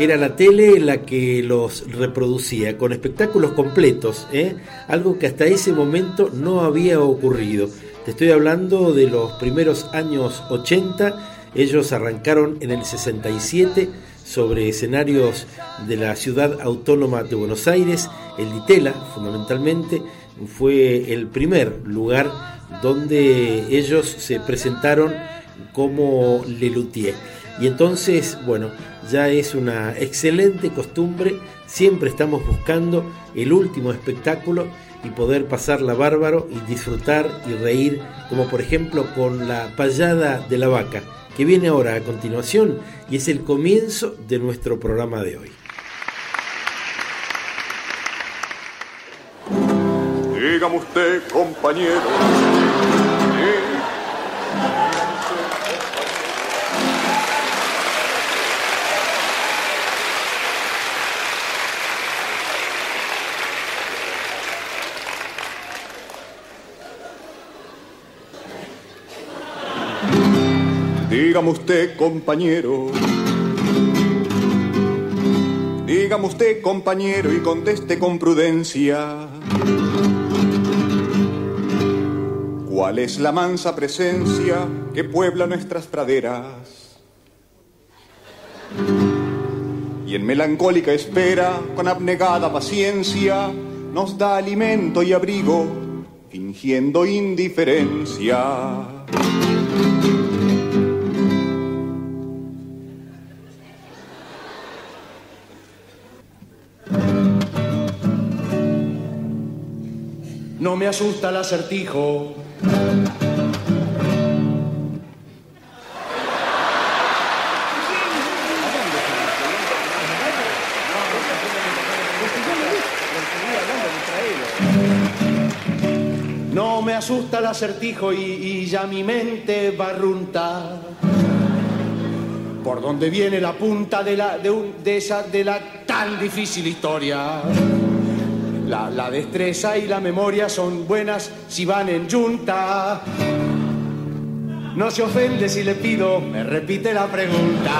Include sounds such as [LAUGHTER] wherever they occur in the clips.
Era la tele la que los reproducía, con espectáculos completos, ¿eh? algo que hasta ese momento no había ocurrido. Te estoy hablando de los primeros años 80, ellos arrancaron en el 67 sobre escenarios de la ciudad autónoma de Buenos Aires, el Ditela fundamentalmente, fue el primer lugar donde ellos se presentaron como Lelutier. Y entonces, bueno, ya es una excelente costumbre, siempre estamos buscando el último espectáculo y poder pasarla bárbaro y disfrutar y reír, como por ejemplo con la payada de la vaca, que viene ahora a continuación y es el comienzo de nuestro programa de hoy. Dígame usted, compañero Dígame usted, compañero. Dígame usted, compañero, y conteste con prudencia. ¿Cuál es la mansa presencia que puebla nuestras praderas? Y en melancólica espera, con abnegada paciencia, nos da alimento y abrigo, fingiendo indiferencia. No me asusta el acertijo. No me asusta el acertijo y, ya mi mente va a ¿Por dónde viene la punta de, la, de esa, de la tan difícil historia? La, destreza y la memoria son buenas si van en junta. No se ofende si le pido, me repite la pregunta.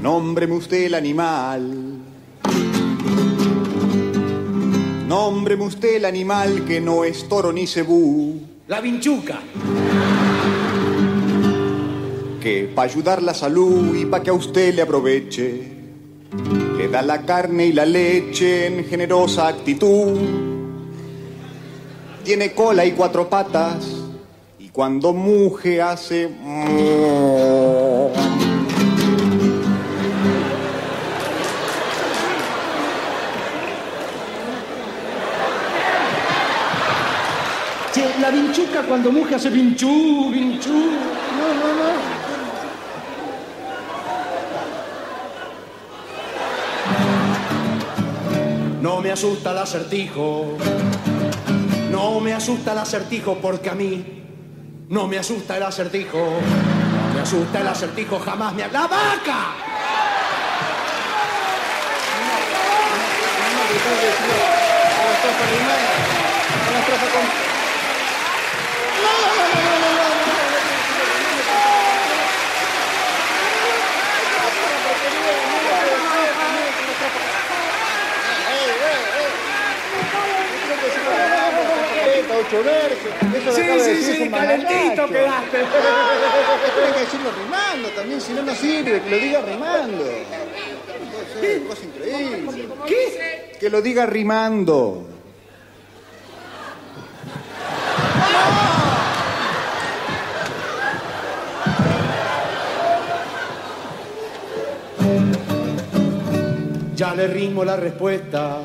Nómbreme usted el animal Nómbreme usted el animal que no es toro ni cebú. La vinchuca. Que para ayudar la salud y para que a usted le aproveche, le da la carne y la leche en generosa actitud. Tiene cola y cuatro patas y cuando muge hace... vinchuca cuando mujer hace vinchú, vinchú. No, no, no. No me asusta el acertijo. No me asusta el acertijo porque a mí no me asusta el acertijo. No me asusta el acertijo, jamás me... ¡La vaca! versos. Eso sí, sí, sí, calentito quedaste. [LAUGHS] Tiene que decirlo rimando también, si no, no sirve, que lo diga rimando. Cosa increíble. ¿Qué? Que lo diga rimando. Ya le rimo la respuesta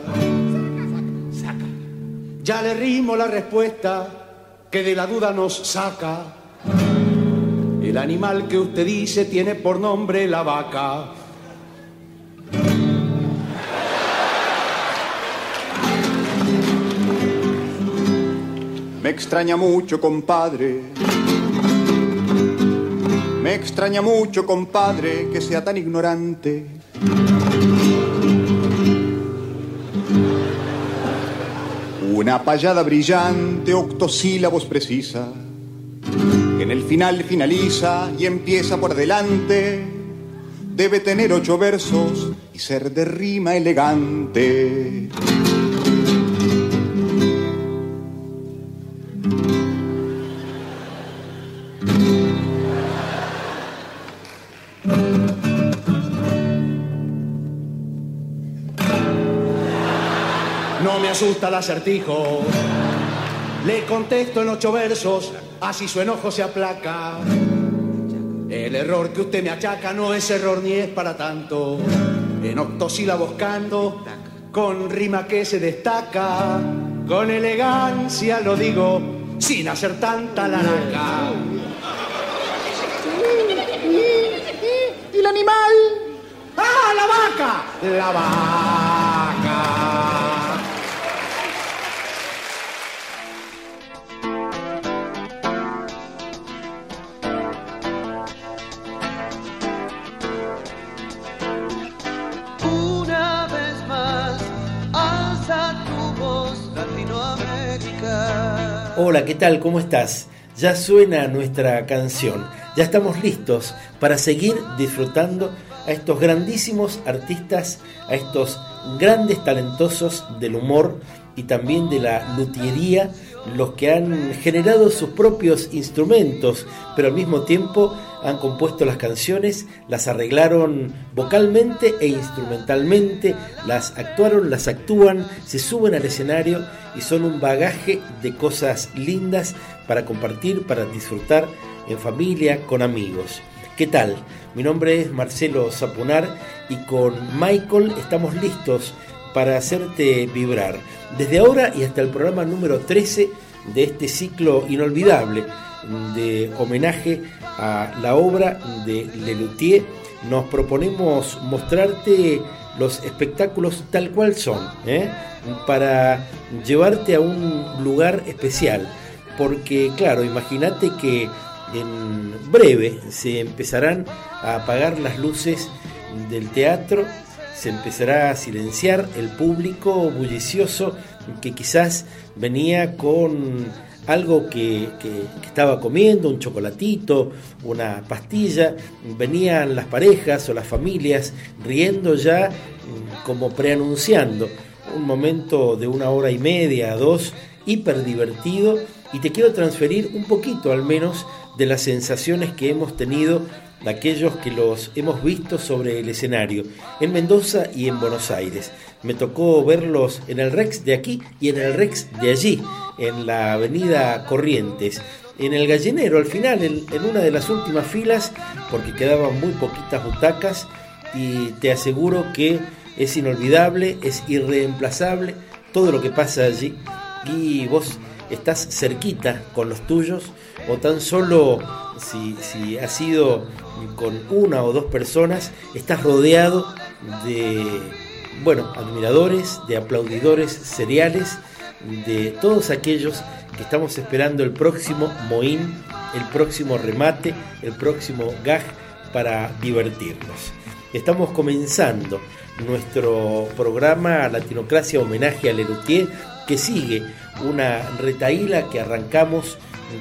ya le rimo la respuesta que de la duda nos saca. El animal que usted dice tiene por nombre la vaca. Me extraña mucho, compadre. Me extraña mucho, compadre, que sea tan ignorante Una payada brillante, octosílabos precisa, que en el final finaliza y empieza por delante. Debe tener ocho versos y ser de rima elegante. Asusta el acertijo. Le contesto en ocho versos, así su enojo se aplaca. El error que usted me achaca no es error ni es para tanto. En octosílabos canto, con rima que se destaca. Con elegancia lo digo, sin hacer tanta laraca. ¿Y el animal? ¡Ah, la vaca! La vaca. Hola, ¿qué tal? ¿Cómo estás? Ya suena nuestra canción. Ya estamos listos para seguir disfrutando a estos grandísimos artistas, a estos grandes talentosos del humor y también de la luthiería, los que han generado sus propios instrumentos, pero al mismo tiempo han compuesto las canciones, las arreglaron vocalmente e instrumentalmente, las actuaron, las actúan, se suben al escenario y son un bagaje de cosas lindas para compartir, para disfrutar en familia, con amigos. ¿Qué tal? Mi nombre es Marcelo Zapunar y con Michael estamos listos para hacerte vibrar. Desde ahora y hasta el programa número 13 de este ciclo inolvidable de homenaje a la obra de Lelutier, nos proponemos mostrarte los espectáculos tal cual son, ¿eh? para llevarte a un lugar especial. Porque claro, imagínate que en breve se empezarán a apagar las luces del teatro, se empezará a silenciar el público bullicioso que quizás venía con algo que, estaba comiendo, un chocolatito, una pastilla, venían las parejas o las familias riendo ya como preanunciando. Un momento de una hora y media, dos, hiper divertido y te quiero transferir un poquito al menos de las sensaciones que hemos tenido de aquellos que los hemos visto sobre el escenario en Mendoza y en Buenos Aires. Me tocó verlos en el Rex de aquí y en el Rex de allí, en la avenida Corrientes. En el gallinero, al final, en, una de las últimas filas, porque quedaban muy poquitas butacas, y te aseguro que es inolvidable, es irreemplazable todo lo que pasa allí. Y vos estás cerquita con los tuyos, o tan solo si, si has sido con una o dos personas, estás rodeado de, bueno, admiradores, de aplaudidores seriales, de todos aquellos que estamos esperando el próximo Moín, el próximo remate, el próximo gag para divertirnos. Estamos comenzando nuestro programa Latinocracia Homenaje a Lelutier, que sigue una retaíla que arrancamos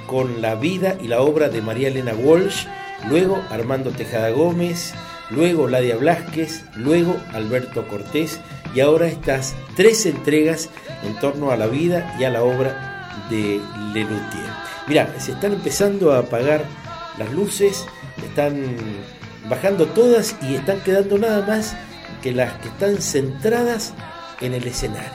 con la vida y la obra de María Elena Walsh, luego Armando Tejada Gómez, luego Ladia Blasquez, luego Alberto Cortés y ahora estas tres entregas en torno a la vida y a la obra de Lelutier. Mirá, se están empezando a apagar las luces, están bajando todas y están quedando nada más que las que están centradas en el escenario.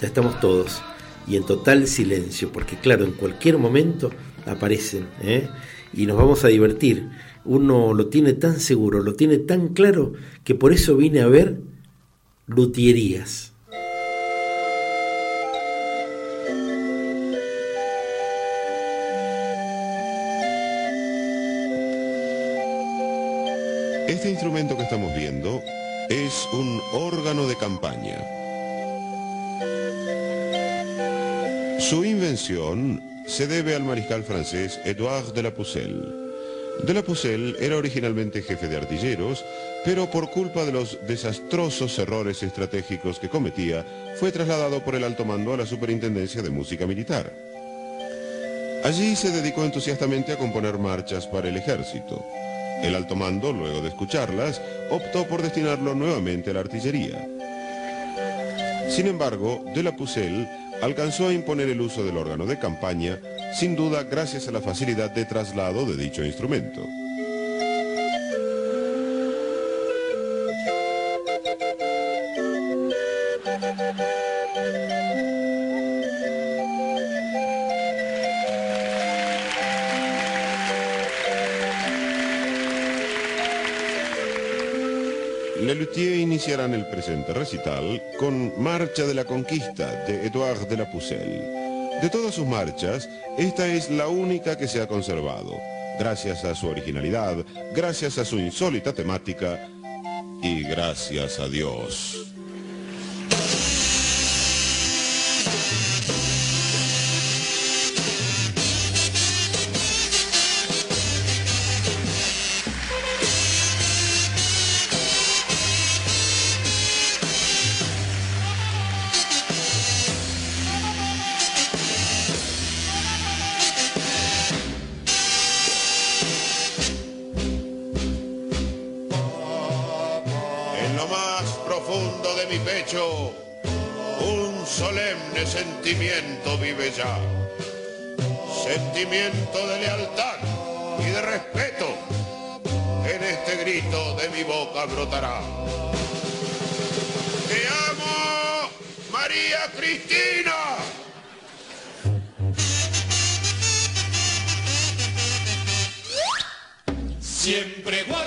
Ya estamos todos y en total silencio, porque claro, en cualquier momento aparecen ¿eh? y nos vamos a divertir. Uno lo tiene tan seguro, lo tiene tan claro, que por eso vine a ver luthierías. Este instrumento que estamos viendo es un órgano de campaña. Su invención se debe al mariscal francés Edouard de la Pucelle. De la Pucelle era originalmente jefe de artilleros, pero por culpa de los desastrosos errores estratégicos que cometía, fue trasladado por el alto mando a la Superintendencia de Música Militar. Allí se dedicó entusiastamente a componer marchas para el ejército. El alto mando, luego de escucharlas, optó por destinarlo nuevamente a la artillería. Sin embargo, de la Pucelle alcanzó a imponer el uso del órgano de campaña, sin duda gracias a la facilidad de traslado de dicho instrumento. Iniciarán el presente recital con Marcha de la Conquista de Edouard de la Pucelle. De todas sus marchas, esta es la única que se ha conservado, gracias a su originalidad, gracias a su insólita temática y gracias a Dios.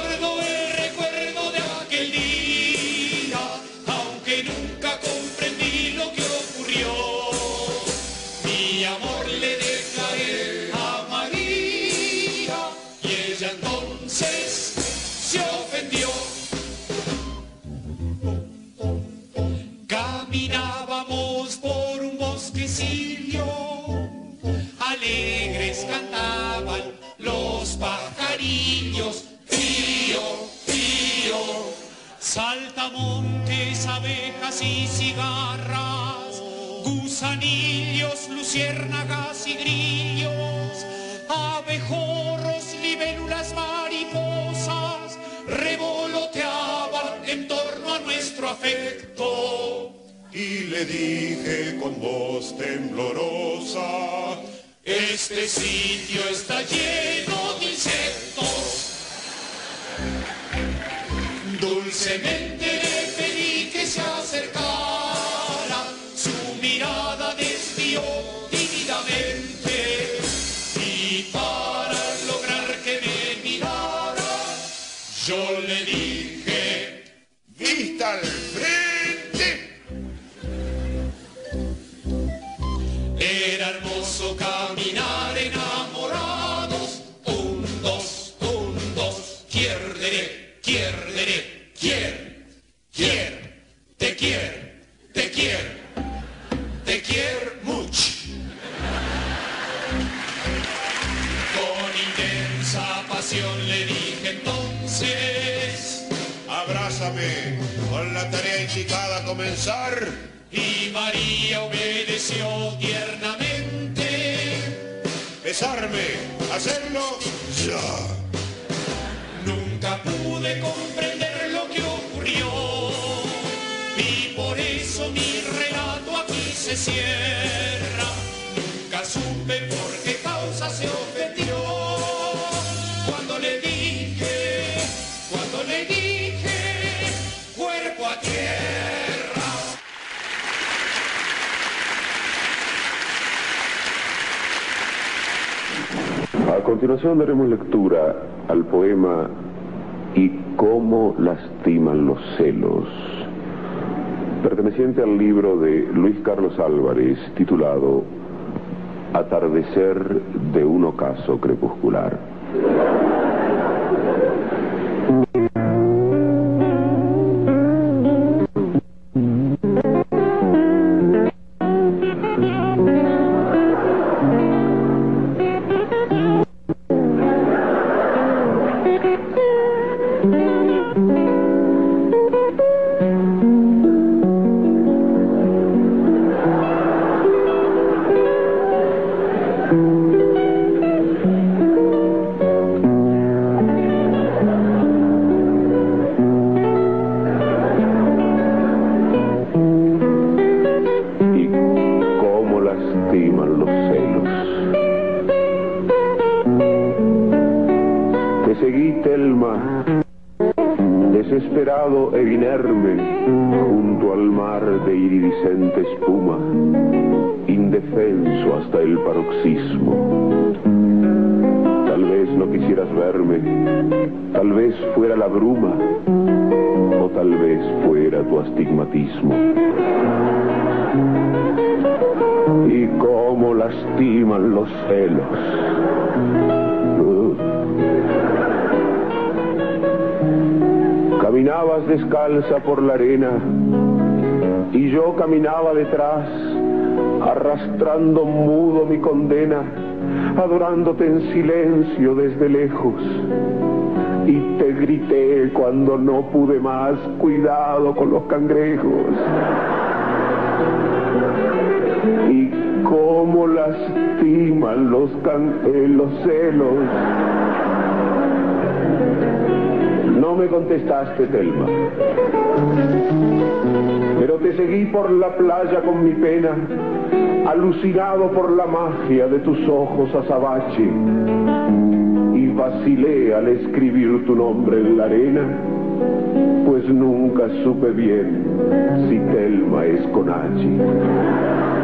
Siempre dije con voz temblorosa, Este sitio está lleno de insectos. Dulcemente Abrázame, con la tarea indicada a comenzar. Y María obedeció tiernamente. Besarme, hacerlo ya. Nunca pude comprender lo que ocurrió y por eso mi relato aquí se cierra. Continuación daremos lectura al poema Y cómo lastiman los celos, perteneciente al libro de Luis Carlos Álvarez titulado Atardecer de un ocaso crepuscular. Seguí, Telma, desesperado e inerme, junto al mar de iridiscente espuma, indefenso hasta el paroxismo. Tal vez no quisieras verme, tal vez fuera la bruma, o tal vez fuera tu astigmatismo. Y cómo lastiman los celos. Caminabas descalza por la arena y yo caminaba detrás, arrastrando mudo mi condena, adorándote en silencio desde lejos. Y te grité cuando no pude más, cuidado con los cangrejos. Y cómo lastiman los, can eh, los celos. No me contestaste, Telma. Pero te seguí por la playa con mi pena, alucinado por la magia de tus ojos azabache. Y vacilé al escribir tu nombre en la arena, pues nunca supe bien si Telma es con H.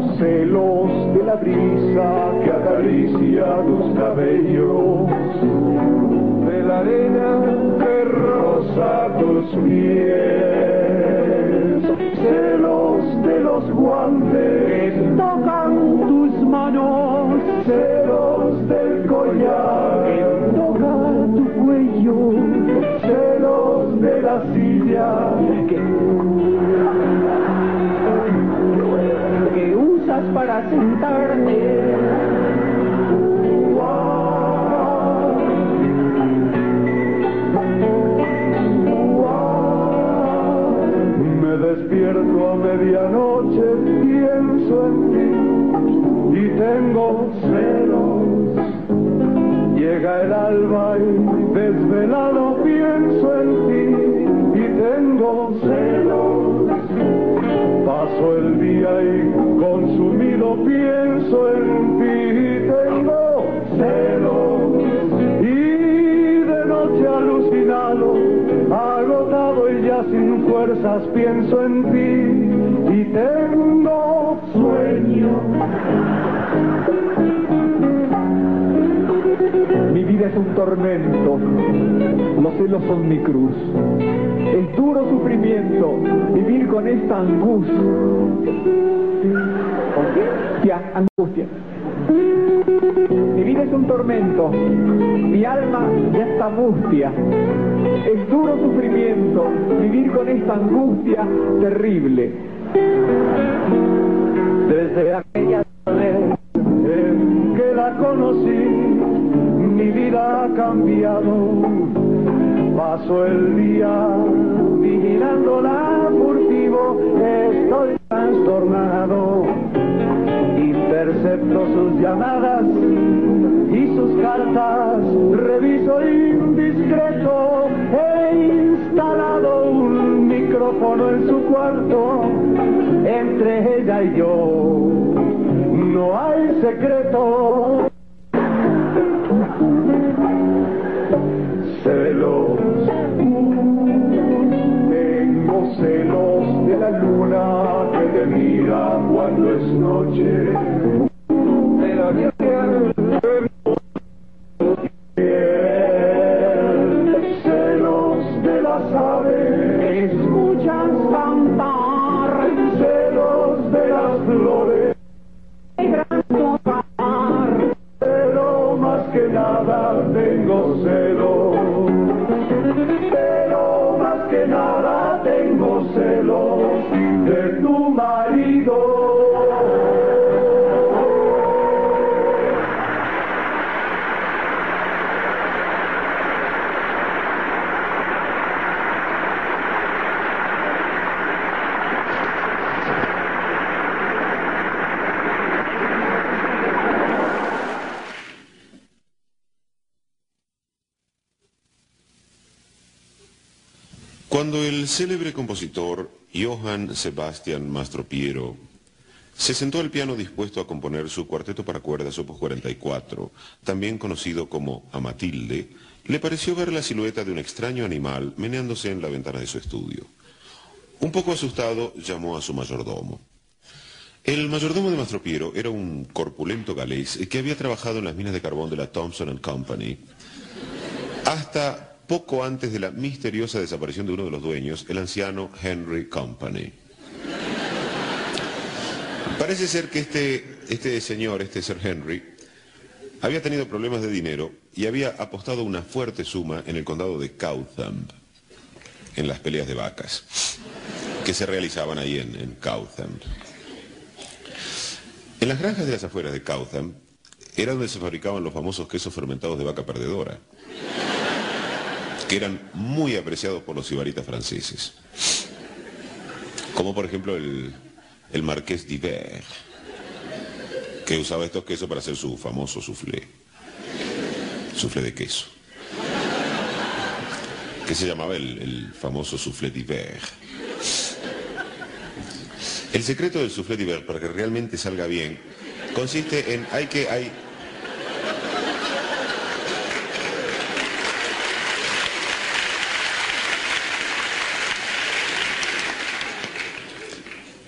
Celos de la brisa que acaricia tus cabellos, de la arena que roza tus pies, celos de los guantes que tocan tus manos, celos del collar Me despierto a medianoche, pienso en ti y tengo celos. Llega el alba y desvelado pienso en ti y tengo sueño. Mi vida es un tormento, los celos son mi cruz. Es duro sufrimiento vivir con esta angustia. ¿Angustia? Angustia. Es un tormento, mi alma ya está mustia. Es duro sufrimiento vivir con esta angustia terrible. Desde aquella tarde en que la conocí, mi vida ha cambiado. Paso el día vigilándola furtivo, estoy trastornado. Sus llamadas y sus cartas, reviso indiscreto, he instalado un micrófono en su cuarto, entre ella y yo no hay secreto. Johann Sebastian Mastropiero se sentó al piano dispuesto a componer su cuarteto para cuerdas opus 44, también conocido como A Matilde, le pareció ver la silueta de un extraño animal meneándose en la ventana de su estudio. Un poco asustado, llamó a su mayordomo. El mayordomo de Mastropiero era un corpulento galés que había trabajado en las minas de carbón de la Thompson Company hasta poco antes de la misteriosa desaparición de uno de los dueños, el anciano Henry Company. Parece ser que este, este señor, este Sir Henry, había tenido problemas de dinero y había apostado una fuerte suma en el condado de Cowtham, en las peleas de vacas, que se realizaban ahí en, en. En las granjas de las afueras de Cowtham era donde se fabricaban los famosos quesos fermentados de vaca perdedora que eran muy apreciados por los ibaritas franceses. Como por ejemplo el, el marqués d'Hiver, que usaba estos quesos para hacer su famoso soufflé. Soufflé de queso. Que se llamaba el, famoso soufflé d'Hiver. El secreto del soufflé d'Hiver, para que realmente salga bien, consiste en, hay que, hay,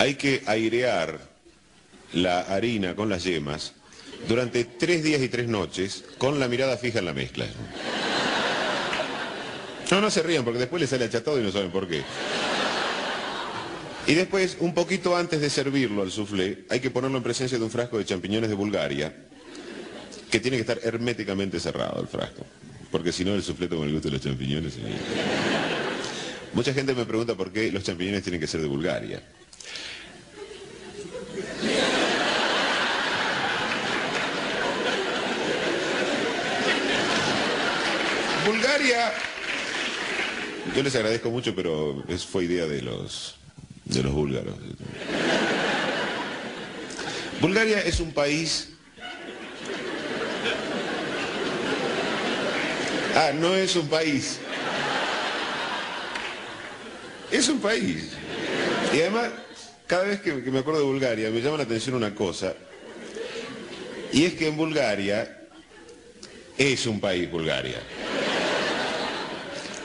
hay que airear la harina con las yemas durante tres días y tres noches con la mirada fija en la mezcla. No, no se rían porque después les sale achatado y no saben por qué. Y después, un poquito antes de servirlo al soufflé, hay que ponerlo en presencia de un frasco de champiñones de Bulgaria, que tiene que estar herméticamente cerrado el frasco, porque si no el soufflé toma el gusto de los champiñones. Mucha gente me pregunta por qué los champiñones tienen que ser de Bulgaria. Yo les agradezco mucho, pero es, fue idea de los, de los búlgaros. Bulgaria es un país... Ah, no es un país. Es un país. Y además, cada vez que me acuerdo de Bulgaria, me llama la atención una cosa. Y es que en Bulgaria es un país Bulgaria.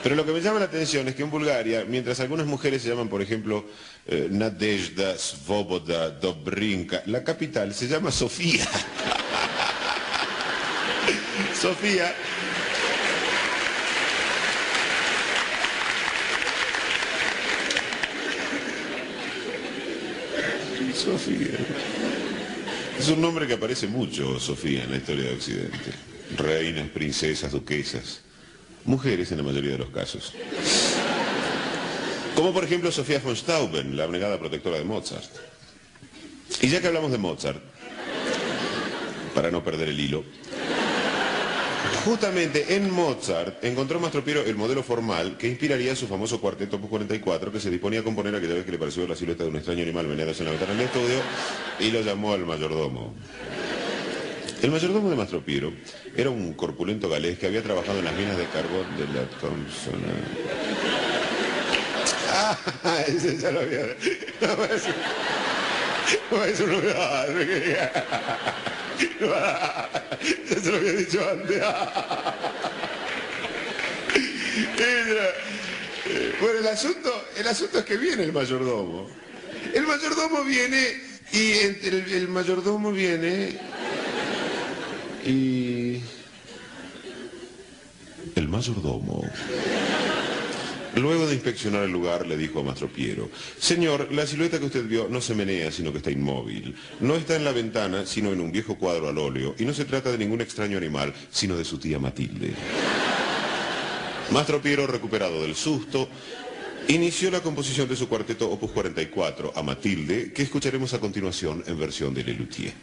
Pero lo que me llama la atención es que en Bulgaria, mientras algunas mujeres se llaman, por ejemplo, eh, Nadezhda, Svoboda, Dobrinka, la capital se llama Sofía. [LAUGHS] Sofía. Sofía. Es un nombre que aparece mucho, Sofía, en la historia de Occidente. Reinas, princesas, duquesas mujeres en la mayoría de los casos. Como por ejemplo Sofía von Stauben, la abnegada protectora de Mozart. Y ya que hablamos de Mozart, para no perder el hilo, justamente en Mozart encontró Mastropiero el modelo formal que inspiraría su famoso cuarteto Opus 44 que se disponía a componer aquella vez que le pareció la silueta de un extraño animal veneado en la ventana del estudio y lo llamó al mayordomo. El mayordomo de Mastro Piero era un corpulento galés que había trabajado en las minas de carbón de la Thompson. Ah, [LAUGHS] ese ya lo había... No, eso, no, me va Ya se lo había dicho antes. Bueno, el asunto, el asunto es que viene el mayordomo. El mayordomo viene y el, el mayordomo viene y el mayordomo, luego de inspeccionar el lugar, le dijo a Mastro Piero, señor, la silueta que usted vio no se menea, sino que está inmóvil. No está en la ventana, sino en un viejo cuadro al óleo. Y no se trata de ningún extraño animal, sino de su tía Matilde. Mastro Piero, recuperado del susto, inició la composición de su cuarteto Opus 44 a Matilde, que escucharemos a continuación en versión de Lelutier.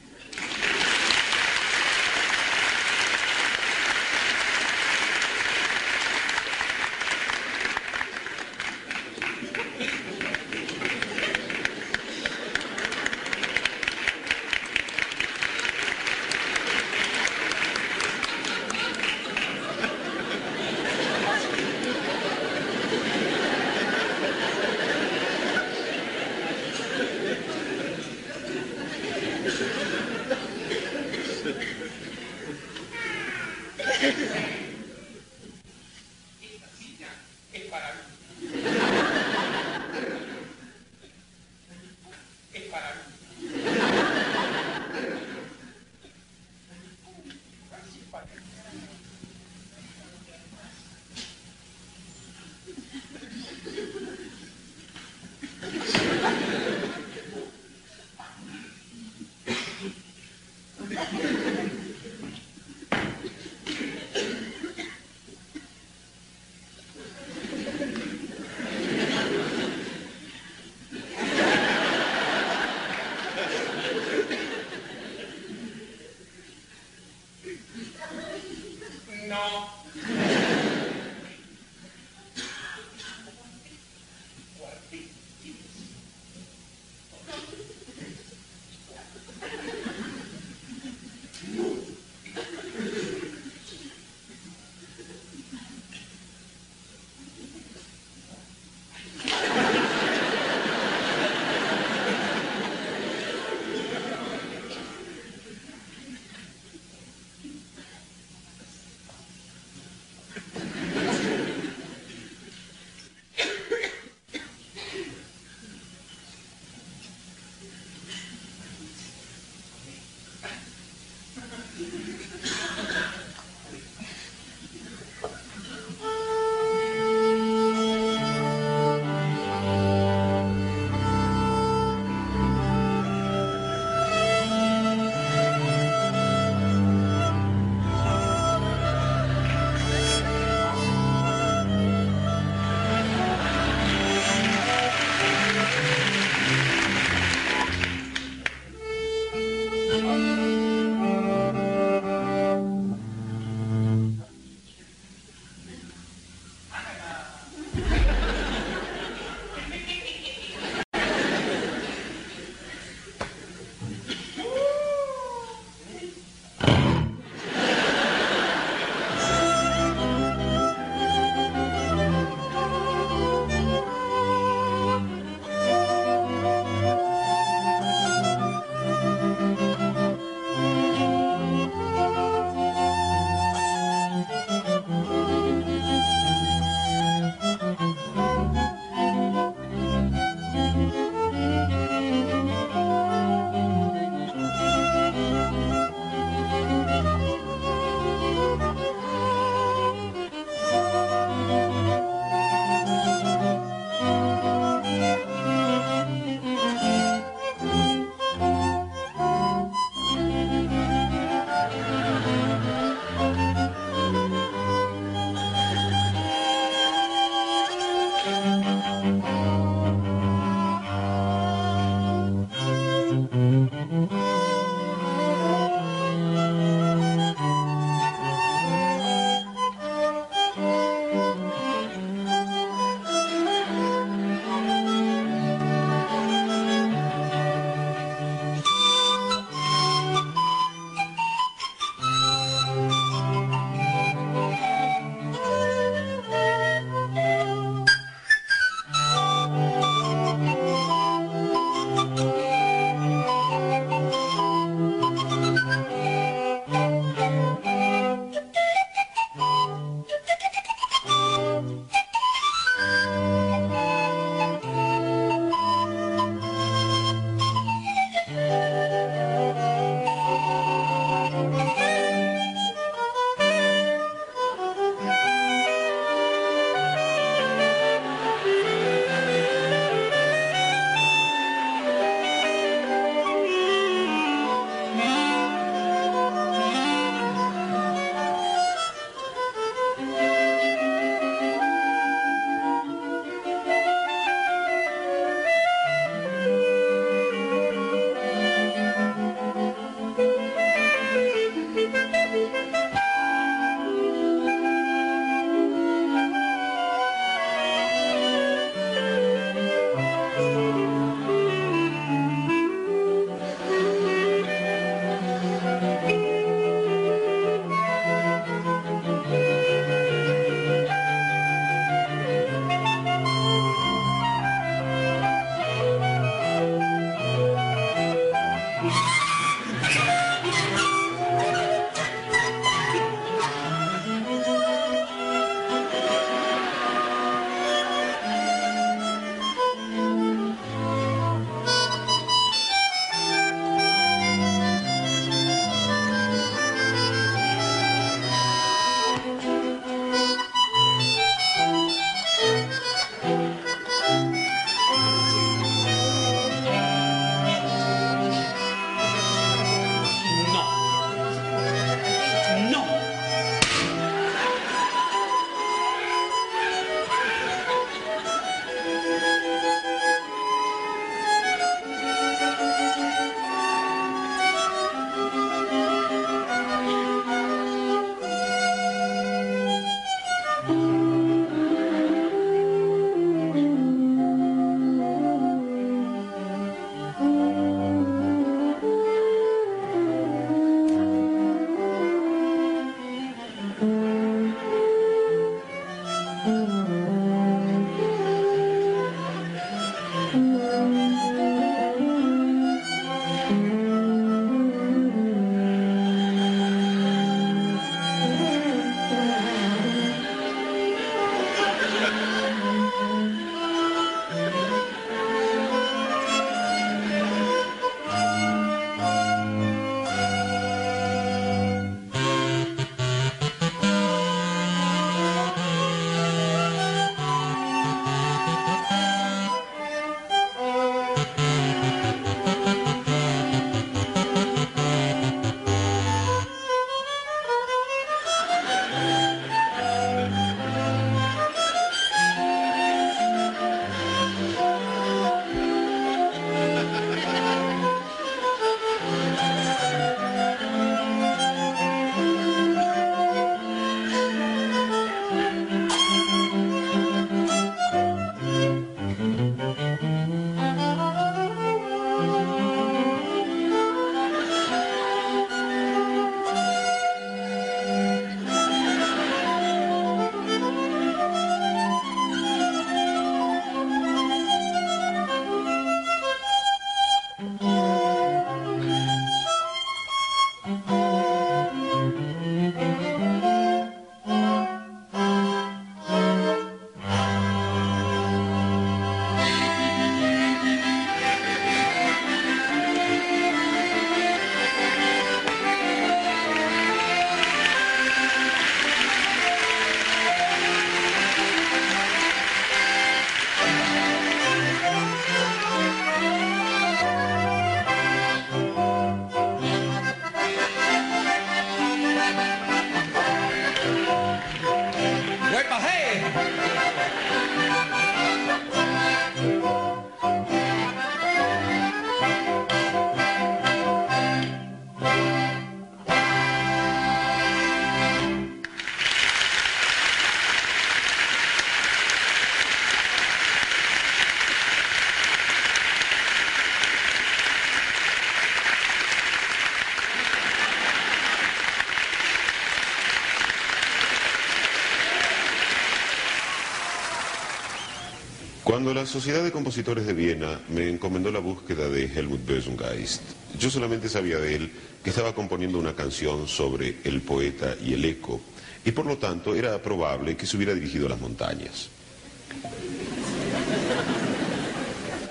Cuando la Sociedad de Compositores de Viena me encomendó la búsqueda de Helmut Bösengeist, yo solamente sabía de él que estaba componiendo una canción sobre el poeta y el eco, y por lo tanto era probable que se hubiera dirigido a las montañas.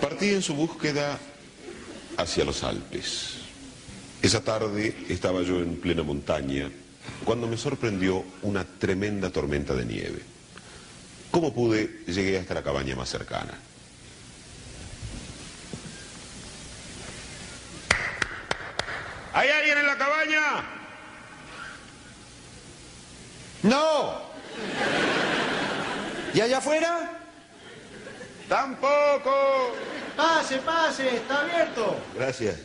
Partí en su búsqueda hacia los Alpes. Esa tarde estaba yo en plena montaña cuando me sorprendió una tremenda tormenta de nieve. ¿Cómo pude? Llegué hasta la cabaña más cercana. ¿Hay alguien en la cabaña? ¡No! ¿Y allá afuera? ¡Tampoco! Pase, pase, está abierto. Gracias.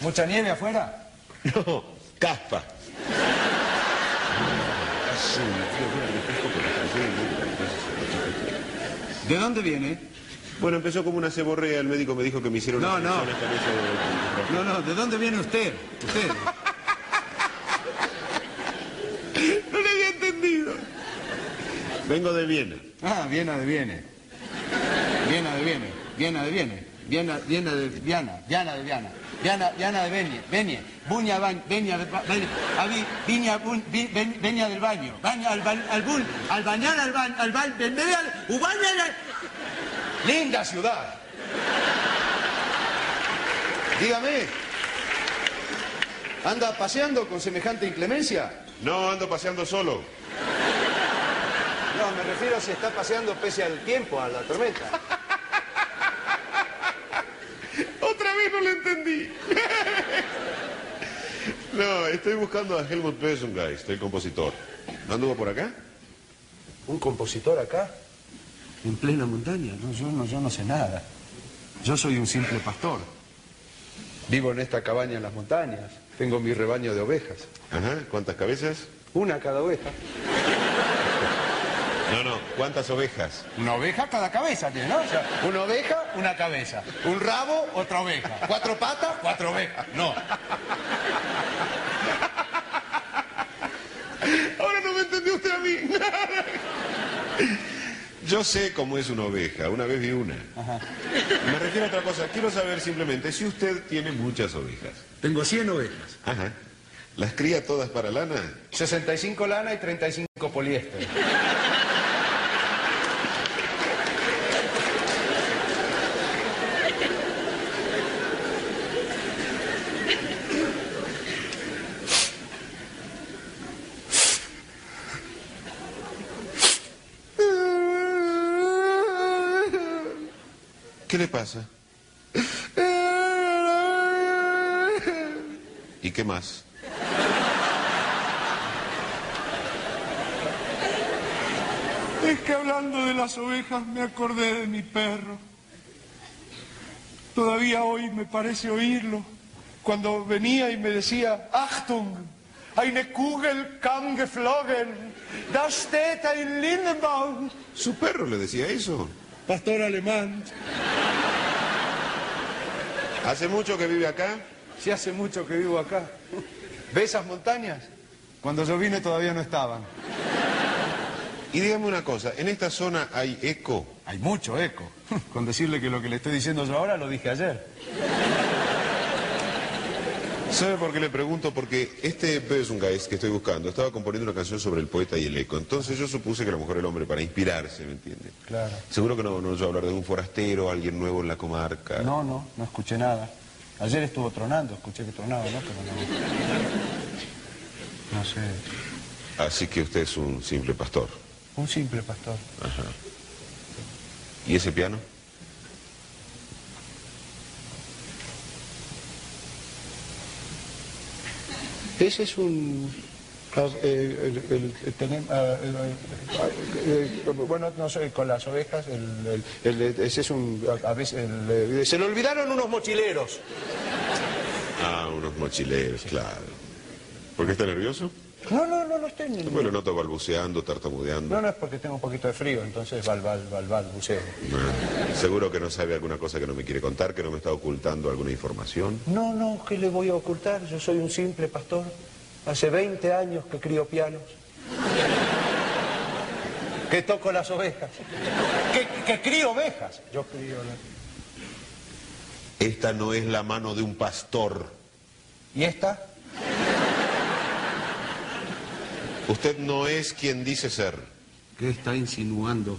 ¿Mucha nieve afuera? No, caspa. ¿De dónde viene? Bueno, empezó como una ceborrea, el médico me dijo que me hicieron No, una no. de- No, no, ¿de dónde viene usted? Usted. No le había entendido. Vengo de Viena. Ah, Viena de Viene. Viena de Viene. Viena de Viene. Viena, Viena de Viana. Viana de Viana. Viana, Viana de Benie. Benie. Buña, ba- Benia. Avi, Viña, bun, Benia del baño. Baño, al, al bun, al bañar, al baño, al Ubaña, al- Linda ciudad. Dígame. ¿Anda paseando con semejante inclemencia? No, ando paseando solo. No, me refiero a si está paseando pese al tiempo, a la tormenta. Otra vez no le entendí. [LAUGHS] No, estoy buscando a Helmut Bösengeist, el compositor. ¿No anduvo por acá? ¿Un compositor acá? ¿En plena montaña? No, yo no, yo no sé nada. Yo soy un simple pastor. Vivo en esta cabaña en las montañas. Tengo mi rebaño de ovejas. Ajá, ¿cuántas cabezas? Una cada oveja. No, no, ¿cuántas ovejas? Una oveja cada cabeza tiene, ¿no? O sea, una oveja, una cabeza. Un rabo, otra oveja. Cuatro patas, cuatro ovejas. No. Ahora no me entendió usted a mí. Yo sé cómo es una oveja, una vez vi una. Me refiero a otra cosa. Quiero saber simplemente si usted tiene muchas ovejas. Tengo 100 ovejas. Ajá. ¿Las cría todas para lana? 65 lana y 35 poliéster. Le pasa? ¿Y qué más? Es que hablando de las ovejas me acordé de mi perro. Todavía hoy me parece oírlo cuando venía y me decía, Achtung, eine Kugel kam geflogen, da steht ein Lindenbaum. ¿Su perro le decía eso? Pastor alemán, ¿Hace mucho que vive acá? si hace mucho que vivo acá. ¿Ve esas montañas? Cuando yo vine todavía no estaban. Y dígame una cosa, ¿en esta zona hay eco? Hay mucho eco. Con decirle que lo que le estoy diciendo yo ahora lo dije ayer. ¿Sabe por qué le pregunto? Porque este Bösengeist que estoy buscando estaba componiendo una canción sobre el poeta y el eco. Entonces yo supuse que a lo mejor el hombre para inspirarse, ¿me entiende? Claro. Seguro que no, no yo hablar de un forastero, alguien nuevo en la comarca. No, no, no escuché nada. Ayer estuvo tronando, escuché que tronaba, ¿no? Pero no. No sé. Así que usted es un simple pastor. Un simple pastor. ¿Y ese piano? Ese es un. Eh, ah, eh, eh, bueno, no sé, con las ovejas, el, el- el- ese es un... A, a veces, el, eh, se le olvidaron unos mochileros. Ah, unos mochileros, claro. ¿Por qué está nervioso? No, no, no, no estoy ni... Pues lo noto balbuceando, tartamudeando. No, no, es porque tengo un poquito de frío, entonces val, val, val, val, buceo. Ah, Seguro que no sabe alguna cosa que no me quiere contar, que no me está ocultando alguna información. No, no, ¿qué le voy a ocultar? Yo soy un simple pastor. Hace 20 años que crío pianos. Que toco las ovejas. Que, que crío ovejas. Yo crío las... Esta no es la mano de un pastor. ¿Y esta? Usted no es quien dice ser. ¿Qué está insinuando?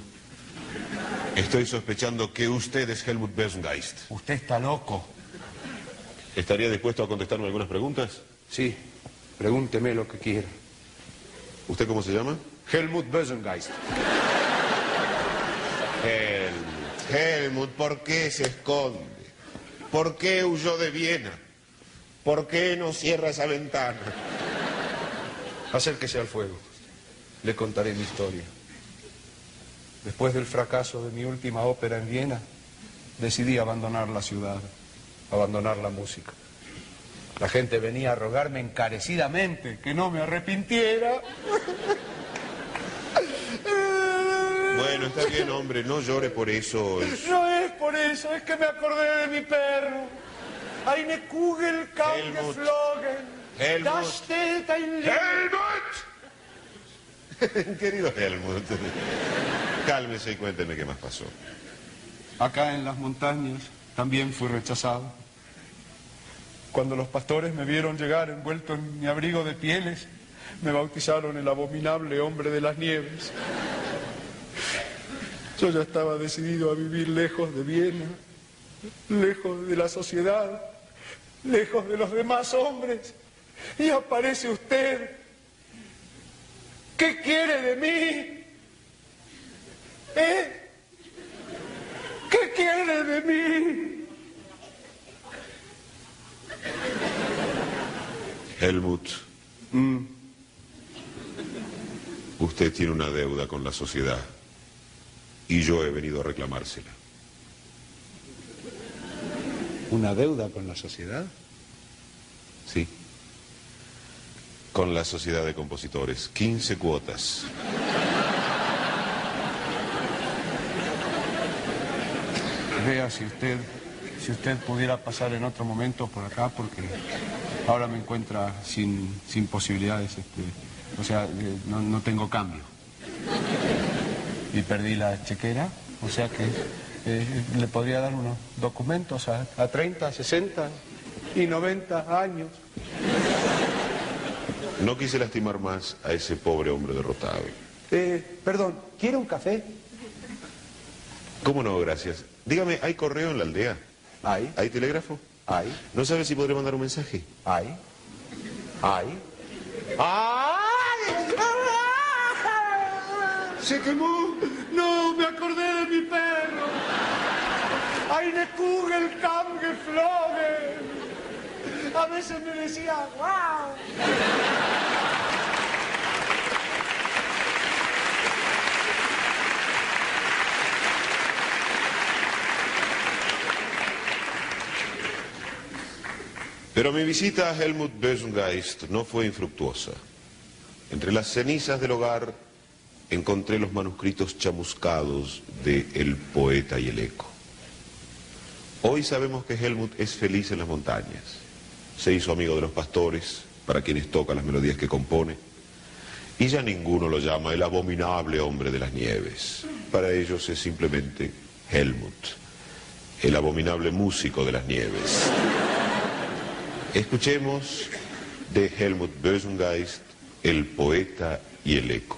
Estoy sospechando que usted es Helmut Bersengeist. Usted está loco. ¿Estaría dispuesto a contestarme algunas preguntas? Sí, pregúnteme lo que quiera. ¿Usted cómo se llama? Helmut Besengeist. Helmut. Helmut, ¿por qué se esconde? ¿Por qué huyó de Viena? ¿Por qué no cierra esa ventana? Acérquese al fuego. Le contaré mi historia. Después del fracaso de mi última ópera en Viena, decidí abandonar la ciudad, abandonar la música. La gente venía a rogarme encarecidamente que no me arrepintiera. Bueno, está bien, hombre, no llore por eso. Es- No es por eso, es que me acordé de mi perro. Eine Kugel Helmut. geflogen. Helmut. Da steht ein. ¡Helmut! [LAUGHS] Querido Helmut, cálmese y cuénteme qué más pasó. Acá en las montañas también fui rechazado. Cuando los pastores me vieron llegar envuelto en mi abrigo de pieles, me bautizaron el abominable hombre de las nieves. Yo ya estaba decidido a vivir lejos de Viena, lejos de la sociedad, lejos de los demás hombres. Y aparece usted. ¿Qué quiere de mí? ¿Eh? ¿Qué quiere de mí? Helmut, usted tiene una deuda con la sociedad y yo he venido a reclamársela. ¿Una deuda con la sociedad? Sí. Con la sociedad de compositores. 15 cuotas. Vea si usted, si usted pudiera pasar en otro momento por acá, porque ahora me encuentra sin, sin posibilidades, este, o sea, eh, no, tengo cambio. Y perdí la chequera, o sea que eh, le podría dar unos documentos a, a 30, 60 y 90 años. No quise lastimar más a ese pobre hombre derrotado. Eh, perdón, ¿quiere un café? ¿Cómo no? Gracias. Dígame, ¿hay correo en la aldea? Hay, ¿Hay telégrafo? hay, ¿No sabe si podré mandar un mensaje? hay, hay. ¡Ay! ¡Se quemó! ¡No! ¡Me acordé de mi perro! ¡Eine Kugel kam geflogen! A veces me decía, ¡wow! Pero mi visita a Helmut Bösengeist no fue infructuosa. Entre las cenizas del hogar encontré los manuscritos chamuscados de El poeta y el eco. Hoy sabemos que Helmut es feliz en las montañas. Se hizo amigo de los pastores, para quienes toca las melodías que compone. Y ya ninguno lo llama el abominable hombre de las nieves. Para ellos es simplemente Helmut, el abominable músico de las nieves. Escuchemos de Helmut Bösengeist, El poeta y el eco.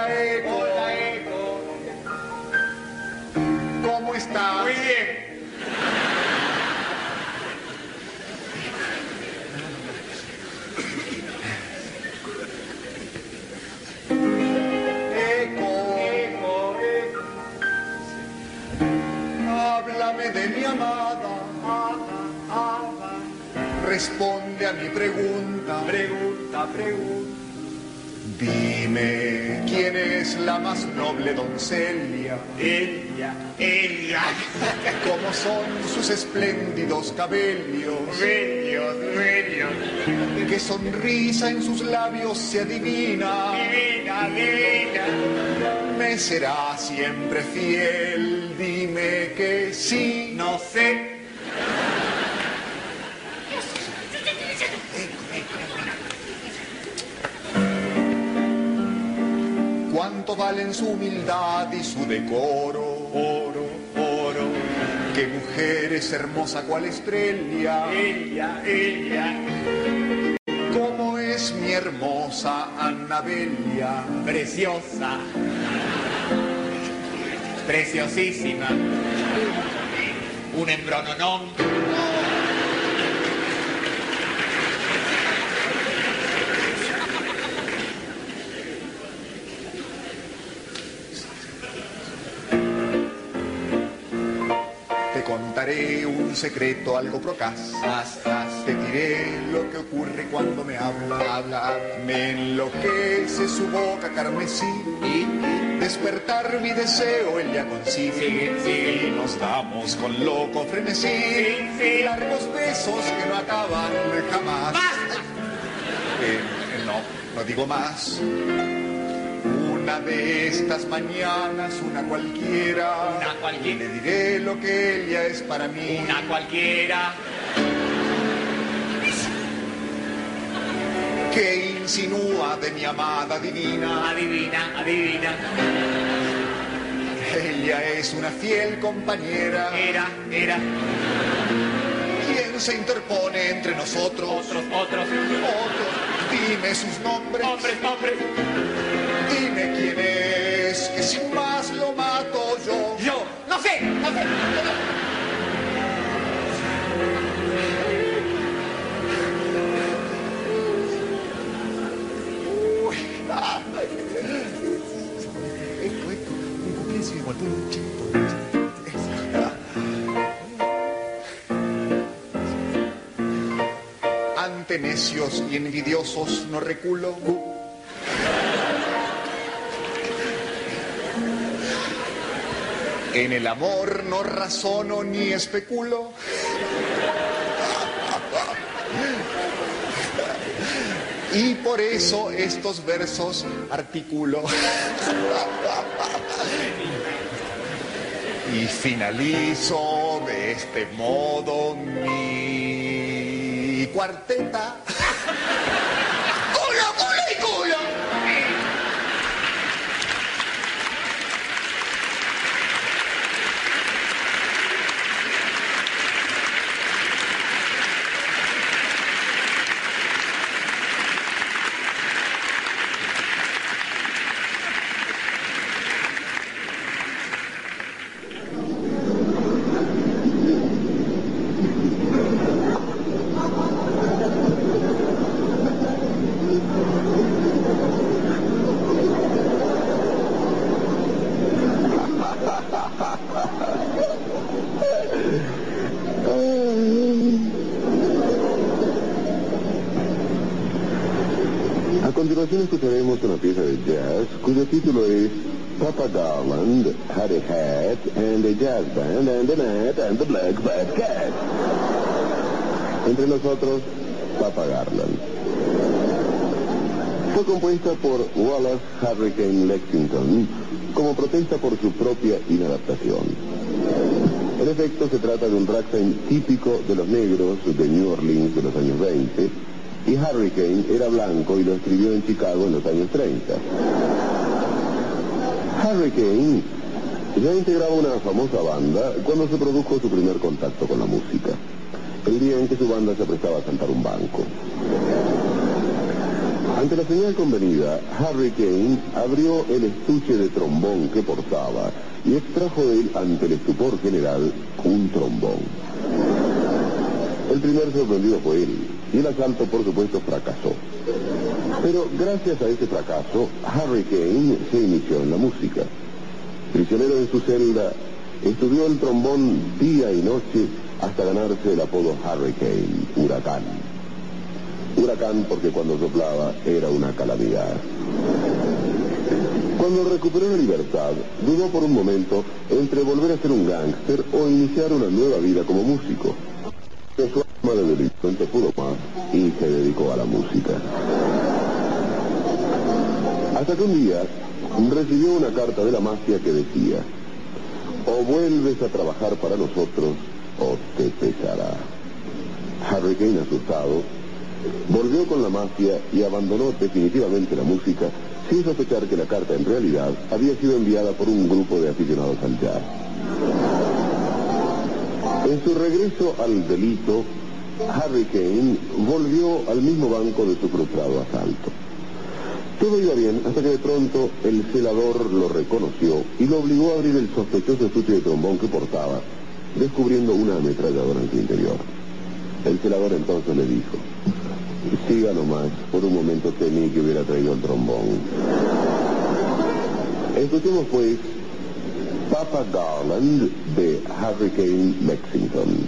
Hola, Eco. Hola, Eco. ¿Cómo estás? Muy bien. Eco. Eco. Háblame de mi amada. Responde a mi pregunta. Pregunta, pregunta. Dime la más noble doncella. Ella, ella. [LAUGHS] ¿Cómo son sus espléndidos cabellos? Bellos, bellos. Qué sonrisa en sus labios se adivina. Divina, divina. Me será siempre fiel. Dime que sí. No sé. Valen su humildad y su decoro. Oro, oro. Qué mujer es hermosa cual estrella. Ella, ella. ¿Cómo es mi hermosa Annabelia? Preciosa. Preciosísima. Un embrononón. Secreto algo procaz. Te diré lo que ocurre cuando me habla. Habla, me enloquece su boca carmesí. Y despertar mi deseo él ya consigue. Y nos damos con loco frenesí. Largos besos que no acaban jamás. Eh, eh, no, no digo más. Una de estas mañanas, una cualquiera. Una cualquiera. Le diré lo que ella es para mí. Una cualquiera. Que insinúa de mi amada divina. Adivina, adivina. Ella es una fiel compañera. Era, era. ¿Quién se interpone entre nosotros? Otros, otros. Otros. Dime sus nombres. Hombres, hombres. Dime quién es, que sin más lo mato yo. Yo, no sé, no sé. Ante necios y envidiosos no reculo. En el amor no razono ni especulo. Y por eso estos versos articulo. Y finalizo de este modo mi cuarteta. Wallace Hurricane Lexington como protesta por su propia inadaptación. En efecto, se trata de un ragtime típico de los negros de New Orleans de los años 20 y Hurricane era blanco y lo escribió en Chicago en los años 30. Hurricane ya integraba una famosa banda cuando se produjo su primer contacto con la música, el día en que su banda se prestaba a cantar un banco. Ante la señal convenida, Hurricane abrió el estuche de trombón que portaba y extrajo de él, ante el estupor general, un trombón. El primer sorprendido fue él, y el asalto, por supuesto, fracasó. Pero gracias a ese fracaso, Hurricane se inició en la música. Prisionero en su celda, estudió el trombón día y noche hasta ganarse el apodo Hurricane, huracán. Huracán porque cuando soplaba era una calamidad. Cuando recuperó la libertad, dudó por un momento entre volver a ser un gángster o iniciar una nueva vida como músico. Pero su alma de delincuente pudo más y se dedicó a la música. Hasta que un día recibió una carta de la mafia que decía, o vuelves a trabajar para nosotros o te pesará. Hurricane asustado, volvió con la mafia y abandonó definitivamente la música sin sospechar que la carta en realidad había sido enviada por un grupo de aficionados al jazz. En su regreso al delito, Hurricane volvió al mismo banco de su frustrado asalto. Todo iba bien hasta que de pronto el celador lo reconoció y lo obligó a abrir el sospechoso estuche de trombón que portaba, descubriendo una ametralladora en su interior. El celador entonces le dijo, siga nomás, por un momento temí que hubiera traído el trombón. Escuchemos pues Papa Garland de Hurricane Lexington.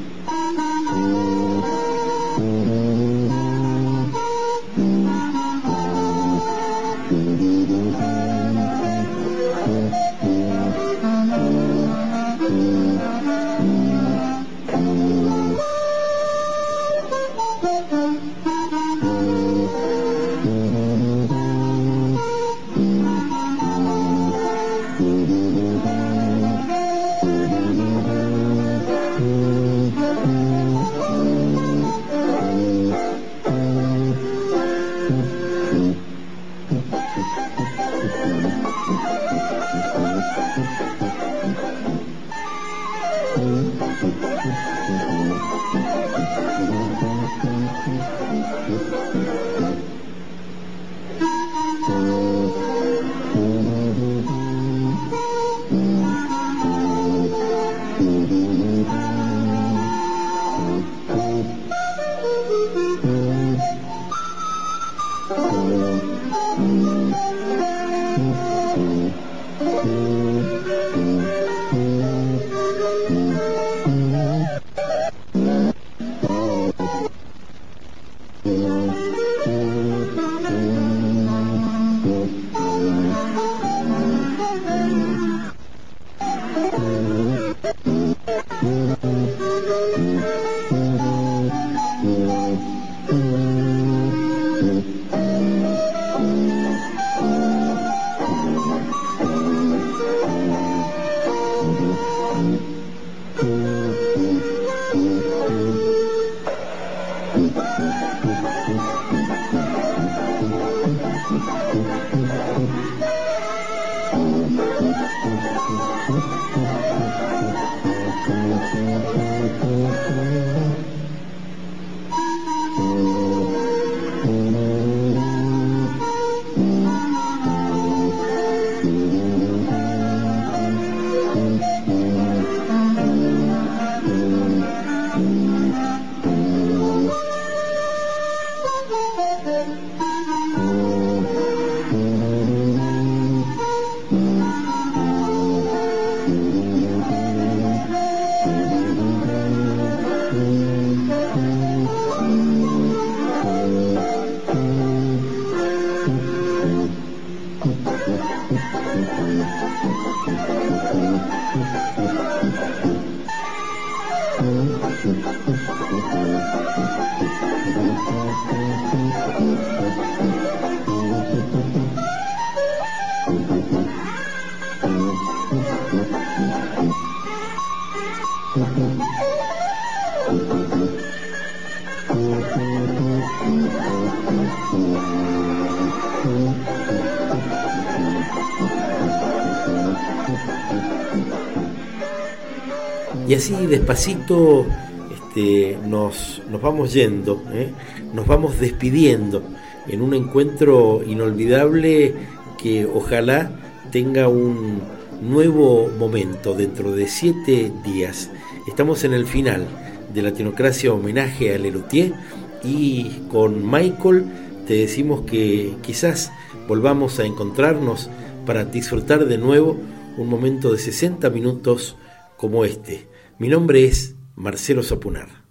Así despacito este, nos, nos vamos yendo, ¿eh? nos vamos despidiendo en un encuentro inolvidable que ojalá tenga un nuevo momento dentro de siete días. Estamos en el final de la Tenocracia homenaje a Lelutier y con Michael te decimos que quizás volvamos a encontrarnos para disfrutar de nuevo un momento de 60 minutos como este. Mi nombre es Marcelo Sapunar.